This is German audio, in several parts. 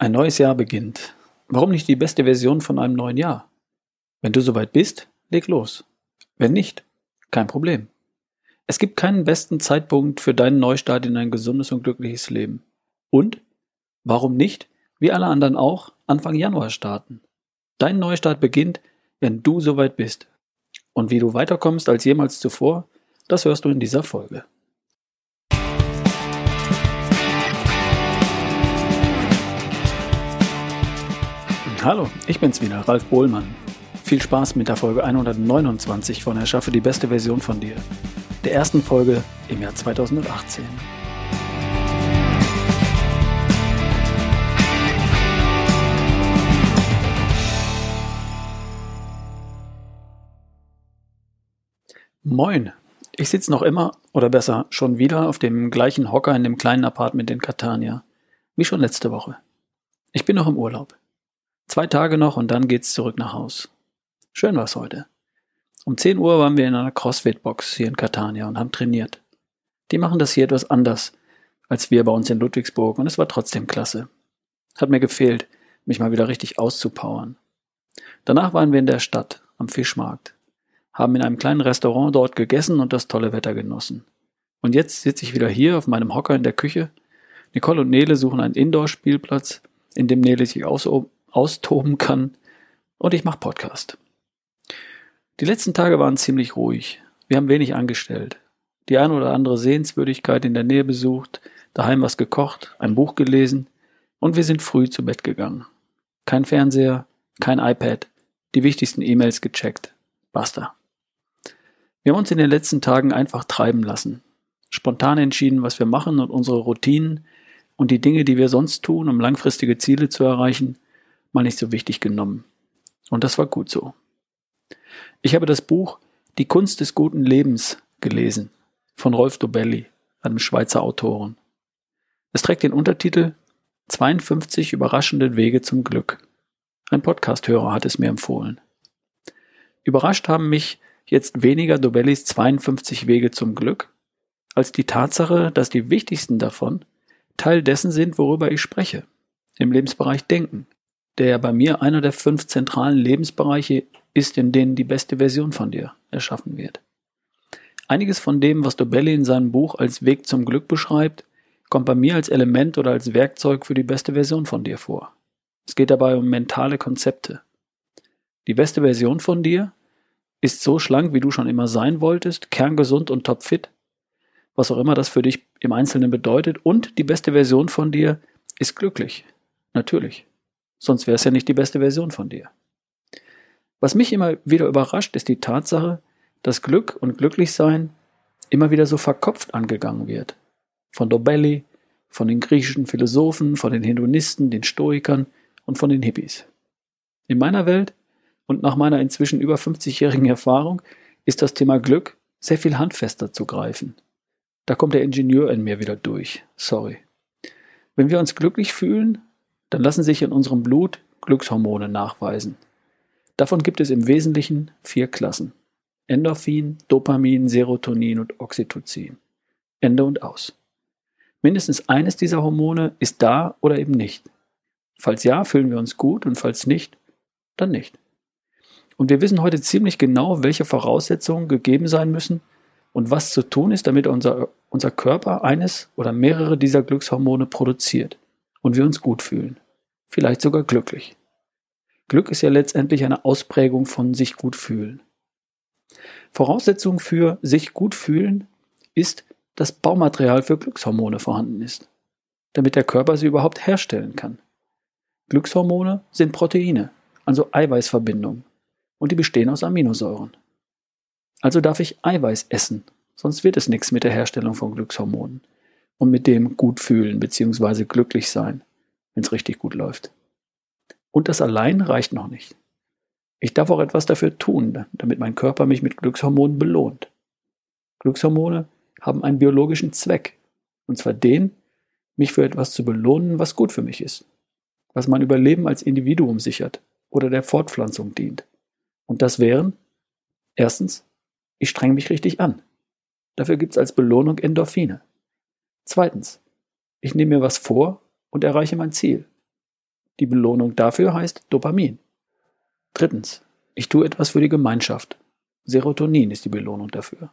Ein neues Jahr beginnt. Warum nicht die beste Version von einem neuen Jahr? Wenn du soweit bist, leg los. Wenn nicht, kein Problem. Es gibt keinen besten Zeitpunkt für deinen Neustart in ein gesundes und glückliches Leben. Und, warum nicht, wie alle anderen auch, Anfang Januar starten? Dein Neustart beginnt, wenn du soweit bist. Und wie du weiterkommst als jemals zuvor, das hörst du in dieser Folge. Hallo, ich bin's wieder, Ralf Bohlmann. Viel Spaß mit der Folge 129 von Erschaffe die beste Version von dir. Der ersten Folge im Jahr 2018. Moin, ich sitze noch immer, oder besser, schon wieder auf dem gleichen Hocker in dem kleinen Apartment in Catania, wie schon letzte Woche. Ich bin noch im Urlaub. Zwei Tage noch und dann geht's zurück nach Haus. Schön war's heute. Um 10 Uhr waren wir in einer CrossFit-Box hier in Catania und haben trainiert. Die machen das hier etwas anders als wir bei uns in Ludwigsburg und es war trotzdem klasse. Hat mir gefehlt, mich mal wieder richtig auszupowern. Danach waren wir in der Stadt, am Fischmarkt, haben in einem kleinen Restaurant dort gegessen und das tolle Wetter genossen. Und jetzt sitze ich wieder hier auf meinem Hocker in der Küche. Nicole und Nele suchen einen Indoor-Spielplatz, in dem Nele sich austoben kann und ich mache Podcast. Die letzten Tage waren ziemlich ruhig. Wir haben wenig angestellt. Die ein oder andere Sehenswürdigkeit in der Nähe besucht, daheim was gekocht, ein Buch gelesen und wir sind früh zu Bett gegangen. Kein Fernseher, kein iPad, die wichtigsten E-Mails gecheckt. Basta. Wir haben uns in den letzten Tagen einfach treiben lassen. Spontan entschieden, was wir machen und unsere Routinen und die Dinge, die wir sonst tun, um langfristige Ziele zu erreichen, mal nicht so wichtig genommen. Und das war gut so. Ich habe das Buch Die Kunst des guten Lebens gelesen von Rolf Dobelli, einem Schweizer Autoren. Es trägt den Untertitel 52 überraschende Wege zum Glück. Ein Podcasthörer hat es mir empfohlen. Überrascht haben mich jetzt weniger Dobellis 52 Wege zum Glück, als die Tatsache, dass die wichtigsten davon Teil dessen sind, worüber ich spreche, im Lebensbereich Denken, der bei mir einer der fünf zentralen Lebensbereiche ist, in denen die beste Version von dir erschaffen wird. Einiges von dem, was Dobelli in seinem Buch als Weg zum Glück beschreibt, kommt bei mir als Element oder als Werkzeug für die beste Version von dir vor. Es geht dabei um mentale Konzepte. Die beste Version von dir ist so schlank, wie du schon immer sein wolltest, kerngesund und topfit, was auch immer das für dich im Einzelnen bedeutet, und die beste Version von dir ist glücklich. Natürlich. Sonst wäre es ja nicht die beste Version von dir. Was mich immer wieder überrascht, ist die Tatsache, dass Glück und Glücklichsein immer wieder so verkopft angegangen wird. Von Dobelli, von den griechischen Philosophen, von den Hedonisten, den Stoikern und von den Hippies. In meiner Welt und nach meiner inzwischen über 50-jährigen Erfahrung ist das Thema Glück sehr viel handfester zu greifen. Da kommt der Ingenieur in mir wieder durch. Sorry. Wenn wir uns glücklich fühlen, dann lassen sich in unserem Blut Glückshormone nachweisen. Davon gibt es im Wesentlichen vier Klassen. Endorphin, Dopamin, Serotonin und Oxytocin. Ende und aus. Mindestens eines dieser Hormone ist da oder eben nicht. Falls ja, fühlen wir uns gut und falls nicht, dann nicht. Und wir wissen heute ziemlich genau, welche Voraussetzungen gegeben sein müssen und was zu tun ist, damit unser, unser Körper eines oder mehrere dieser Glückshormone produziert und wir uns gut fühlen. Vielleicht sogar glücklich. Glück ist ja letztendlich eine Ausprägung von sich gut fühlen. Voraussetzung für sich gut fühlen ist, dass Baumaterial für Glückshormone vorhanden ist, damit der Körper sie überhaupt herstellen kann. Glückshormone sind Proteine, also Eiweißverbindungen, und die bestehen aus Aminosäuren. Also darf ich Eiweiß essen, sonst wird es nichts mit der Herstellung von Glückshormonen und mit dem gut fühlen bzw. glücklich sein, wenn es richtig gut läuft. Und das allein reicht noch nicht. Ich darf auch etwas dafür tun, damit mein Körper mich mit Glückshormonen belohnt. Glückshormone haben einen biologischen Zweck, und zwar den, mich für etwas zu belohnen, was gut für mich ist, was mein Überleben als Individuum sichert oder der Fortpflanzung dient. Und das wären, erstens, ich strenge mich richtig an. Dafür gibt es als Belohnung Endorphine. Zweitens, ich nehme mir was vor und erreiche mein Ziel. Die Belohnung dafür heißt Dopamin. Drittens, ich tue etwas für die Gemeinschaft. Serotonin ist die Belohnung dafür.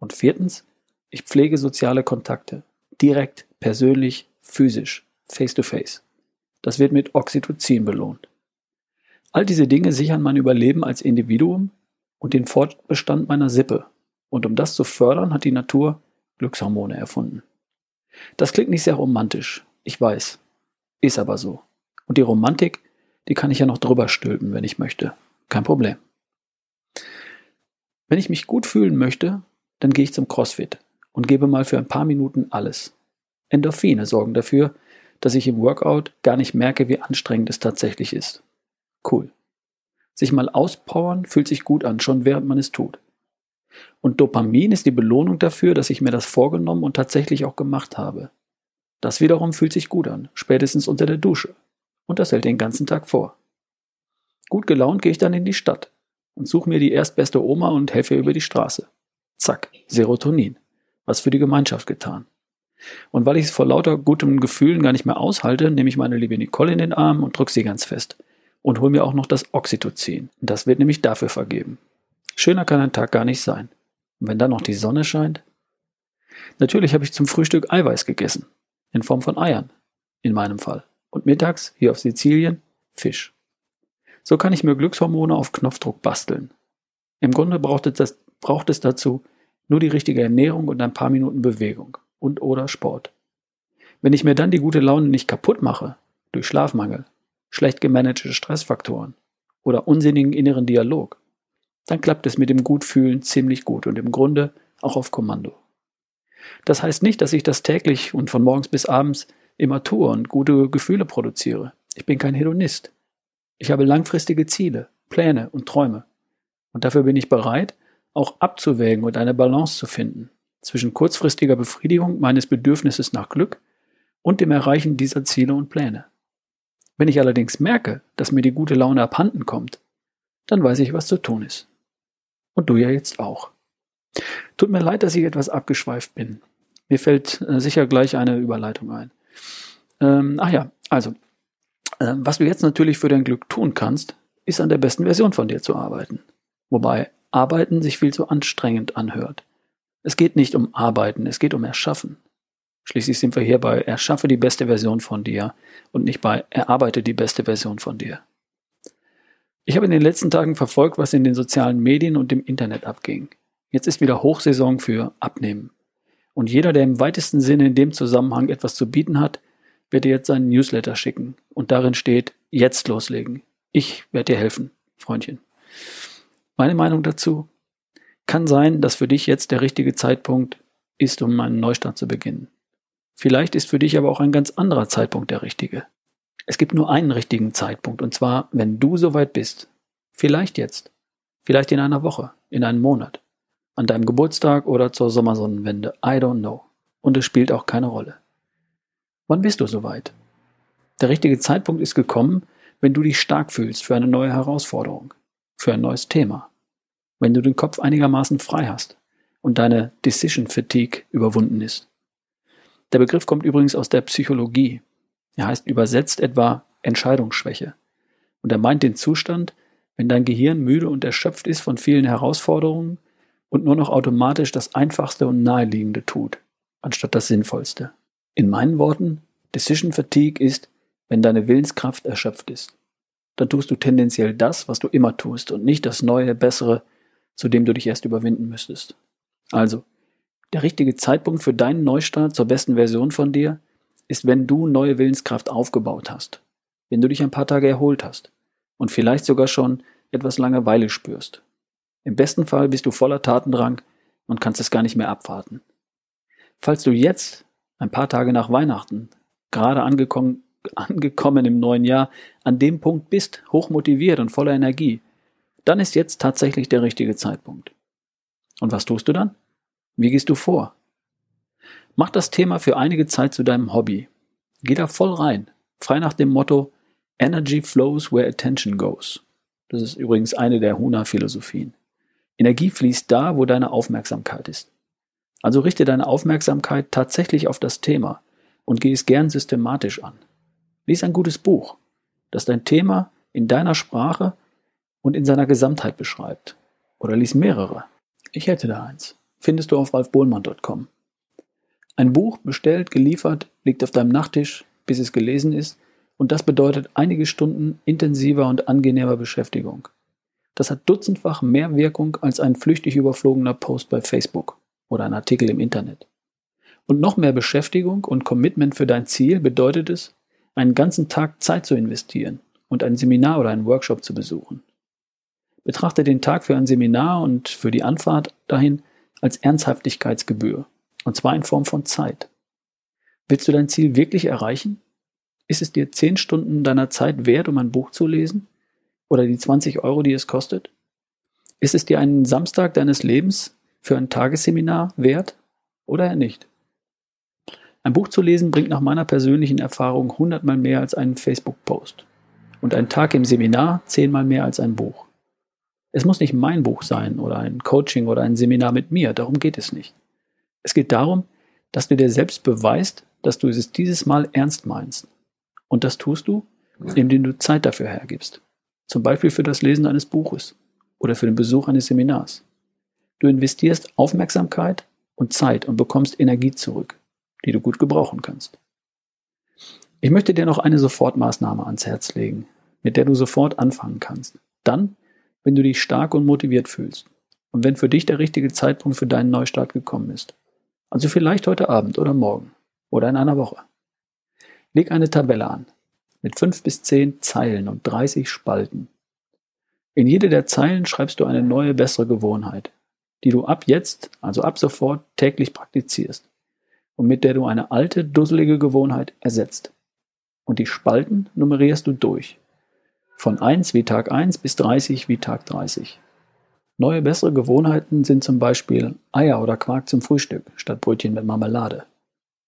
Und viertens, ich pflege soziale Kontakte. Direkt, persönlich, physisch, face to face. Das wird mit Oxytocin belohnt. All diese Dinge sichern mein Überleben als Individuum und den Fortbestand meiner Sippe. Und um das zu fördern, hat die Natur Glückshormone erfunden. Das klingt nicht sehr romantisch, ich weiß. Ist aber so. Und die Romantik, die kann ich ja noch drüber stülpen, wenn ich möchte. Kein Problem. Wenn ich mich gut fühlen möchte, dann gehe ich zum CrossFit und gebe mal für ein paar Minuten alles. Endorphine sorgen dafür, dass ich im Workout gar nicht merke, wie anstrengend es tatsächlich ist. Cool. Sich mal auspowern fühlt sich gut an, schon während man es tut. Und Dopamin ist die Belohnung dafür, dass ich mir das vorgenommen und tatsächlich auch gemacht habe. Das wiederum fühlt sich gut an, spätestens unter der Dusche. Und das hält den ganzen Tag vor. Gut gelaunt gehe ich dann in die Stadt und suche mir die erstbeste Oma und helfe ihr über die Straße. Zack, Serotonin. Was für die Gemeinschaft getan. Und weil ich es vor lauter gutem Gefühlen gar nicht mehr aushalte, nehme ich meine liebe Nicole in den Arm und drücke sie ganz fest. Und hole mir auch noch das Oxytocin. Das wird nämlich dafür vergeben. Schöner kann ein Tag gar nicht sein. Und wenn dann noch die Sonne scheint? Natürlich habe ich zum Frühstück Eiweiß gegessen. In Form von Eiern. In meinem Fall. Und mittags, hier auf Sizilien, Fisch. So kann ich mir Glückshormone auf Knopfdruck basteln. Im Grunde braucht es, das, braucht es dazu nur die richtige Ernährung und ein paar Minuten Bewegung und oder Sport. Wenn ich mir dann die gute Laune nicht kaputt mache, durch Schlafmangel, schlecht gemanagte Stressfaktoren oder unsinnigen inneren Dialog, dann klappt es mit dem Gutfühlen ziemlich gut und im Grunde auch auf Kommando. Das heißt nicht, dass ich das täglich und von morgens bis abends immer tue und gute Gefühle produziere. Ich bin kein Hedonist. Ich habe langfristige Ziele, Pläne und Träume. Und dafür bin ich bereit, auch abzuwägen und eine Balance zu finden zwischen kurzfristiger Befriedigung meines Bedürfnisses nach Glück und dem Erreichen dieser Ziele und Pläne. Wenn ich allerdings merke, dass mir die gute Laune abhanden kommt, dann weiß ich, was zu tun ist. Und du ja jetzt auch. Tut mir leid, dass ich etwas abgeschweift bin. Mir fällt äh, sicher gleich eine Überleitung ein. Ähm, ach ja, also, äh, was du jetzt natürlich für dein Glück tun kannst, ist an der besten Version von dir zu arbeiten. Wobei Arbeiten sich viel zu anstrengend anhört. Es geht nicht um Arbeiten, es geht um Erschaffen. Schließlich sind wir hier bei Erschaffe die beste Version von dir und nicht bei Erarbeite die beste Version von dir. Ich habe in den letzten Tagen verfolgt, was in den sozialen Medien und im Internet abging. Jetzt ist wieder Hochsaison für Abnehmen. Und jeder, der im weitesten Sinne in dem Zusammenhang etwas zu bieten hat, wird dir jetzt seinen Newsletter schicken. Und darin steht, jetzt loslegen. Ich werde dir helfen, Freundchen. Meine Meinung dazu? Kann sein, dass für dich jetzt der richtige Zeitpunkt ist, um einen Neustart zu beginnen. Vielleicht ist für dich aber auch ein ganz anderer Zeitpunkt der richtige. Es gibt nur einen richtigen Zeitpunkt, und zwar, wenn du soweit bist. Vielleicht jetzt. Vielleicht in einer Woche, in einem Monat. An deinem Geburtstag oder zur Sommersonnenwende. I don't know. Und es spielt auch keine Rolle. Wann bist du soweit? Der richtige Zeitpunkt ist gekommen, wenn du dich stark fühlst für eine neue Herausforderung, für ein neues Thema, wenn du den Kopf einigermaßen frei hast und deine Decision Fatigue überwunden ist. Der Begriff kommt übrigens aus der Psychologie. Er heißt übersetzt etwa Entscheidungsschwäche. Und er meint den Zustand, wenn dein Gehirn müde und erschöpft ist von vielen Herausforderungen und nur noch automatisch das Einfachste und Naheliegende tut, anstatt das Sinnvollste. In meinen Worten, Decision Fatigue ist, wenn deine Willenskraft erschöpft ist. Dann tust du tendenziell das, was du immer tust und nicht das Neue, Bessere, zu dem du dich erst überwinden müsstest. Also, der richtige Zeitpunkt für deinen Neustart zur besten Version von dir ist, wenn du neue Willenskraft aufgebaut hast, wenn du dich ein paar Tage erholt hast und vielleicht sogar schon etwas Langeweile spürst. Im besten Fall bist du voller Tatendrang und kannst es gar nicht mehr abwarten. Falls du jetzt, ein paar Tage nach Weihnachten, gerade angekommen, angekommen im neuen Jahr, an dem Punkt bist, hochmotiviert und voller Energie, dann ist jetzt tatsächlich der richtige Zeitpunkt. Und was tust du dann? Wie gehst du vor? Mach das Thema für einige Zeit zu deinem Hobby. Geh da voll rein, frei nach dem Motto Energy flows where attention goes. Das ist übrigens eine der Huna-Philosophien. Energie fließt da, wo deine Aufmerksamkeit ist. Also richte deine Aufmerksamkeit tatsächlich auf das Thema und geh es gern systematisch an. Lies ein gutes Buch, das dein Thema in deiner Sprache und in seiner Gesamtheit beschreibt. Oder lies mehrere. Ich hätte da eins. Findest du auf ralfbohlmann.com. Ein Buch bestellt, geliefert, liegt auf deinem Nachttisch, bis es gelesen ist, und das bedeutet einige Stunden intensiver und angenehmer Beschäftigung. Das hat dutzendfach mehr Wirkung als ein flüchtig überflogener Post bei Facebook oder ein Artikel im Internet. Und noch mehr Beschäftigung und Commitment für dein Ziel bedeutet es, einen ganzen Tag Zeit zu investieren und ein Seminar oder einen Workshop zu besuchen. Betrachte den Tag für ein Seminar und für die Anfahrt dahin als Ernsthaftigkeitsgebühr, und zwar in Form von Zeit. Willst du dein Ziel wirklich erreichen? Ist es dir zehn Stunden deiner Zeit wert, um ein Buch zu lesen? Oder die 20 Euro, die es kostet? Ist es dir einen Samstag deines Lebens für ein Tagesseminar wert oder nicht? Ein Buch zu lesen bringt nach meiner persönlichen Erfahrung hundertmal mehr als einen Facebook-Post. Und ein Tag im Seminar zehnmal mehr als ein Buch. Es muss nicht mein Buch sein oder ein Coaching oder ein Seminar mit mir, darum geht es nicht. Es geht darum, dass du dir selbst beweist, dass du es dieses Mal ernst meinst. Und das tust du, indem du Zeit dafür hergibst. Zum Beispiel für das Lesen eines Buches oder für den Besuch eines Seminars. Du investierst Aufmerksamkeit und Zeit und bekommst Energie zurück die du gut gebrauchen kannst. Ich möchte dir noch eine Sofortmaßnahme ans Herz legen, mit der du sofort anfangen kannst. Dann, wenn du dich stark und motiviert fühlst und wenn für dich der richtige Zeitpunkt für deinen Neustart gekommen ist. Also vielleicht heute Abend oder morgen oder in einer Woche. Leg eine Tabelle an mit fünf bis zehn Zeilen und 30 Spalten. In jede der Zeilen schreibst du eine neue, bessere Gewohnheit, die du ab jetzt, also ab sofort, täglich praktizierst und mit der du eine alte, dusselige Gewohnheit ersetzt. Und die Spalten nummerierst du durch. Von 1 wie Tag 1 bis 30 wie Tag 30. Neue, bessere Gewohnheiten sind zum Beispiel Eier oder Quark zum Frühstück statt Brötchen mit Marmelade.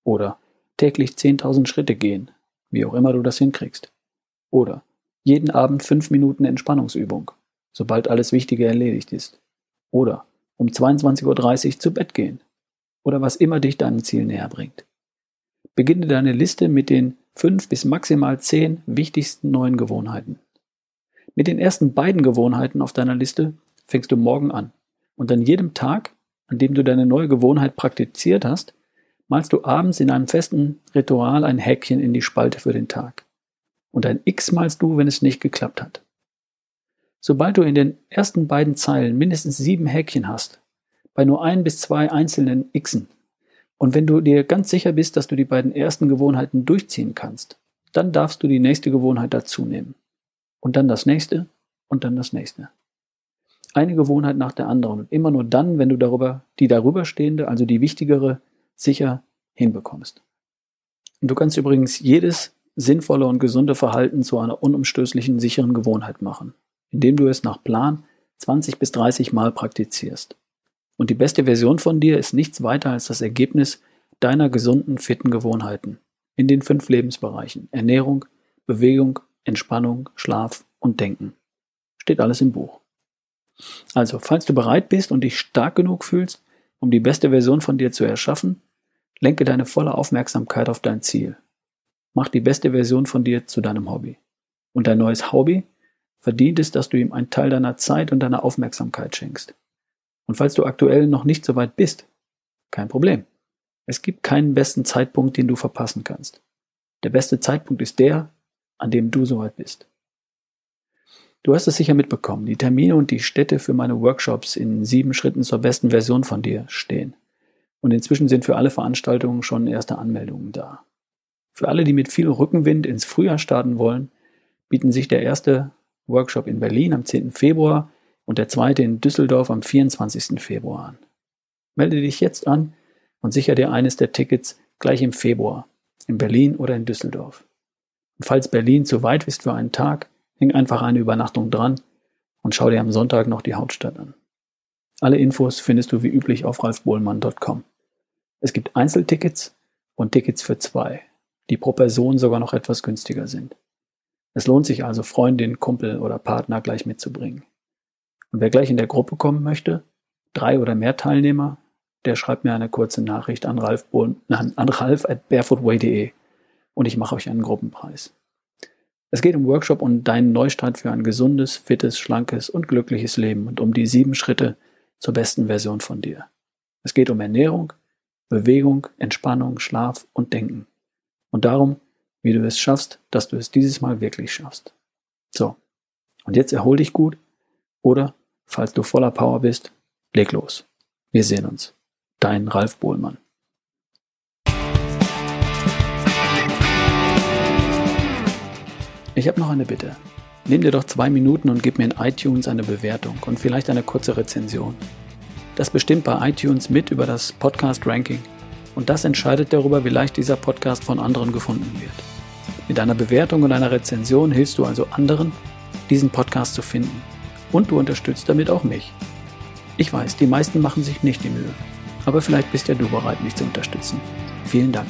Oder täglich 10.000 Schritte gehen, wie auch immer du das hinkriegst. Oder jeden Abend 5 Minuten Entspannungsübung, sobald alles Wichtige erledigt ist. Oder um 22.30 Uhr zu Bett gehen, oder was immer dich deinem Ziel näher bringt. Beginne deine Liste mit den fünf bis maximal zehn wichtigsten neuen Gewohnheiten. Mit den ersten beiden Gewohnheiten auf deiner Liste fängst du morgen an und an jedem Tag, an dem du deine neue Gewohnheit praktiziert hast, malst du abends in einem festen Ritual ein Häkchen in die Spalte für den Tag. Und ein X malst du, wenn es nicht geklappt hat. Sobald du in den ersten beiden Zeilen mindestens sieben Häkchen hast, bei nur ein bis zwei einzelnen Xen. Und wenn du dir ganz sicher bist, dass du die beiden ersten Gewohnheiten durchziehen kannst, dann darfst du die nächste Gewohnheit dazu nehmen. Und dann das nächste und dann das nächste. Eine Gewohnheit nach der anderen und immer nur dann, wenn du darüber, die darüber stehende, also die wichtigere, sicher hinbekommst. Und du kannst übrigens jedes sinnvolle und gesunde Verhalten zu einer unumstößlichen, sicheren Gewohnheit machen, indem du es nach Plan 20 bis 30 Mal praktizierst. Und die beste Version von dir ist nichts weiter als das Ergebnis deiner gesunden, fitten Gewohnheiten in den fünf Lebensbereichen Ernährung, Bewegung, Entspannung, Schlaf und Denken. Steht alles im Buch. Also, falls du bereit bist und dich stark genug fühlst, um die beste Version von dir zu erschaffen, lenke deine volle Aufmerksamkeit auf dein Ziel. Mach die beste Version von dir zu deinem Hobby. Und dein neues Hobby verdient es, dass du ihm einen Teil deiner Zeit und deiner Aufmerksamkeit schenkst. Und falls du aktuell noch nicht so weit bist, kein Problem. Es gibt keinen besten Zeitpunkt, den du verpassen kannst. Der beste Zeitpunkt ist der, an dem du soweit bist. Du hast es sicher mitbekommen, die Termine und die Städte für meine Workshops in sieben Schritten zur besten Version von dir stehen. Und inzwischen sind für alle Veranstaltungen schon erste Anmeldungen da. Für alle, die mit viel Rückenwind ins Frühjahr starten wollen, bieten sich der erste Workshop in Berlin am 10. Februar und der zweite in Düsseldorf am 24. Februar an. Melde dich jetzt an und sicher dir eines der Tickets gleich im Februar, in Berlin oder in Düsseldorf. Und falls Berlin zu weit ist für einen Tag, häng einfach eine Übernachtung dran und schau dir am Sonntag noch die Hauptstadt an. Alle Infos findest du wie üblich auf ralfbohlmann.com. Es gibt Einzeltickets und Tickets für zwei, die pro Person sogar noch etwas günstiger sind. Es lohnt sich also, Freundin, Kumpel oder Partner gleich mitzubringen. Und wer gleich in der Gruppe kommen möchte, drei oder mehr Teilnehmer, der schreibt mir eine kurze Nachricht an ralf, an ralf at barefootway.de und ich mache euch einen Gruppenpreis. Es geht im Workshop um deinen Neustart für ein gesundes, fittes, schlankes und glückliches Leben und um die sieben Schritte zur besten Version von dir. Es geht um Ernährung, Bewegung, Entspannung, Schlaf und Denken. Und darum, wie du es schaffst, dass du es dieses Mal wirklich schaffst. So, und jetzt erhol dich gut oder, falls du voller Power bist, leg los. Wir sehen uns. Dein Ralf Bohlmann. Ich habe noch eine Bitte. Nimm dir doch zwei Minuten und gib mir in iTunes eine Bewertung und vielleicht eine kurze Rezension. Das bestimmt bei iTunes mit über das Podcast-Ranking und das entscheidet darüber, wie leicht dieser Podcast von anderen gefunden wird. Mit einer Bewertung und einer Rezension hilfst du also anderen, diesen Podcast zu finden. Und du unterstützt damit auch mich. Ich weiß, die meisten machen sich nicht die Mühe. Aber vielleicht bist ja du bereit, mich zu unterstützen. Vielen Dank.